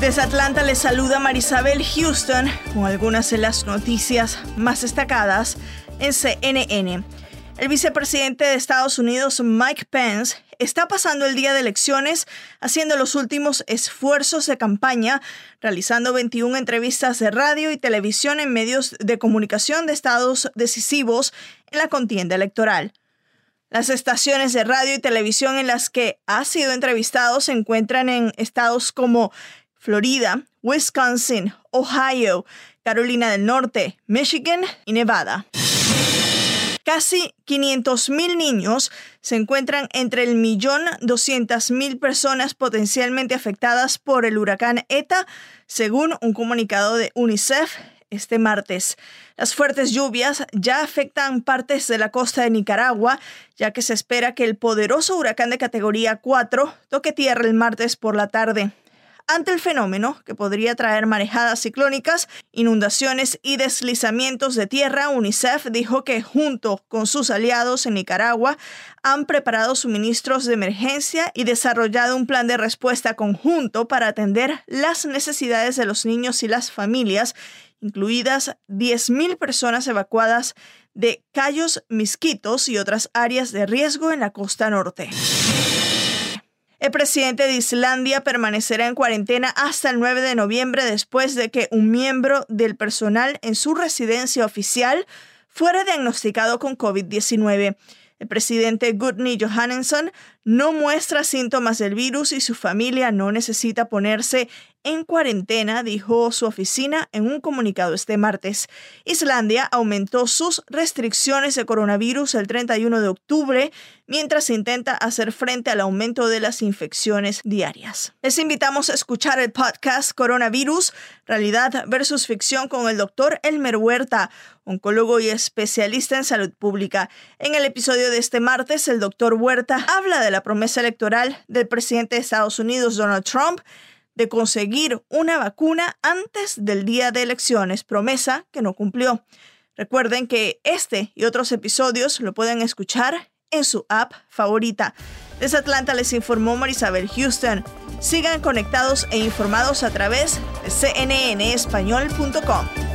Desde Atlanta les saluda Marisabel Houston con algunas de las noticias más destacadas en CNN. El vicepresidente de Estados Unidos, Mike Pence, está pasando el día de elecciones haciendo los últimos esfuerzos de campaña, realizando 21 entrevistas de radio y televisión en medios de comunicación de estados decisivos en la contienda electoral. Las estaciones de radio y televisión en las que ha sido entrevistado se encuentran en estados como Florida, Wisconsin, Ohio, Carolina del Norte, Michigan y Nevada. Casi 500.000 niños se encuentran entre el millón 200.000 personas potencialmente afectadas por el huracán ETA, según un comunicado de UNICEF este martes. Las fuertes lluvias ya afectan partes de la costa de Nicaragua, ya que se espera que el poderoso huracán de categoría 4 toque tierra el martes por la tarde ante el fenómeno que podría traer marejadas ciclónicas, inundaciones y deslizamientos de tierra, UNICEF dijo que junto con sus aliados en Nicaragua han preparado suministros de emergencia y desarrollado un plan de respuesta conjunto para atender las necesidades de los niños y las familias, incluidas 10.000 personas evacuadas de Cayos Misquitos y otras áreas de riesgo en la costa norte. El presidente de Islandia permanecerá en cuarentena hasta el 9 de noviembre después de que un miembro del personal en su residencia oficial fuera diagnosticado con COVID-19. El presidente Gudni Johannesson no muestra síntomas del virus y su familia no necesita ponerse en cuarentena, dijo su oficina en un comunicado este martes. Islandia aumentó sus restricciones de coronavirus el 31 de octubre mientras intenta hacer frente al aumento de las infecciones diarias. Les invitamos a escuchar el podcast Coronavirus, Realidad versus Ficción con el doctor Elmer Huerta, oncólogo y especialista en salud pública. En el episodio de este martes, el doctor Huerta habla de la promesa electoral del presidente de Estados Unidos, Donald Trump, de conseguir una vacuna antes del día de elecciones, promesa que no cumplió. Recuerden que este y otros episodios lo pueden escuchar en su app favorita. Desde Atlanta les informó Marisabel Houston. Sigan conectados e informados a través de cnnespañol.com.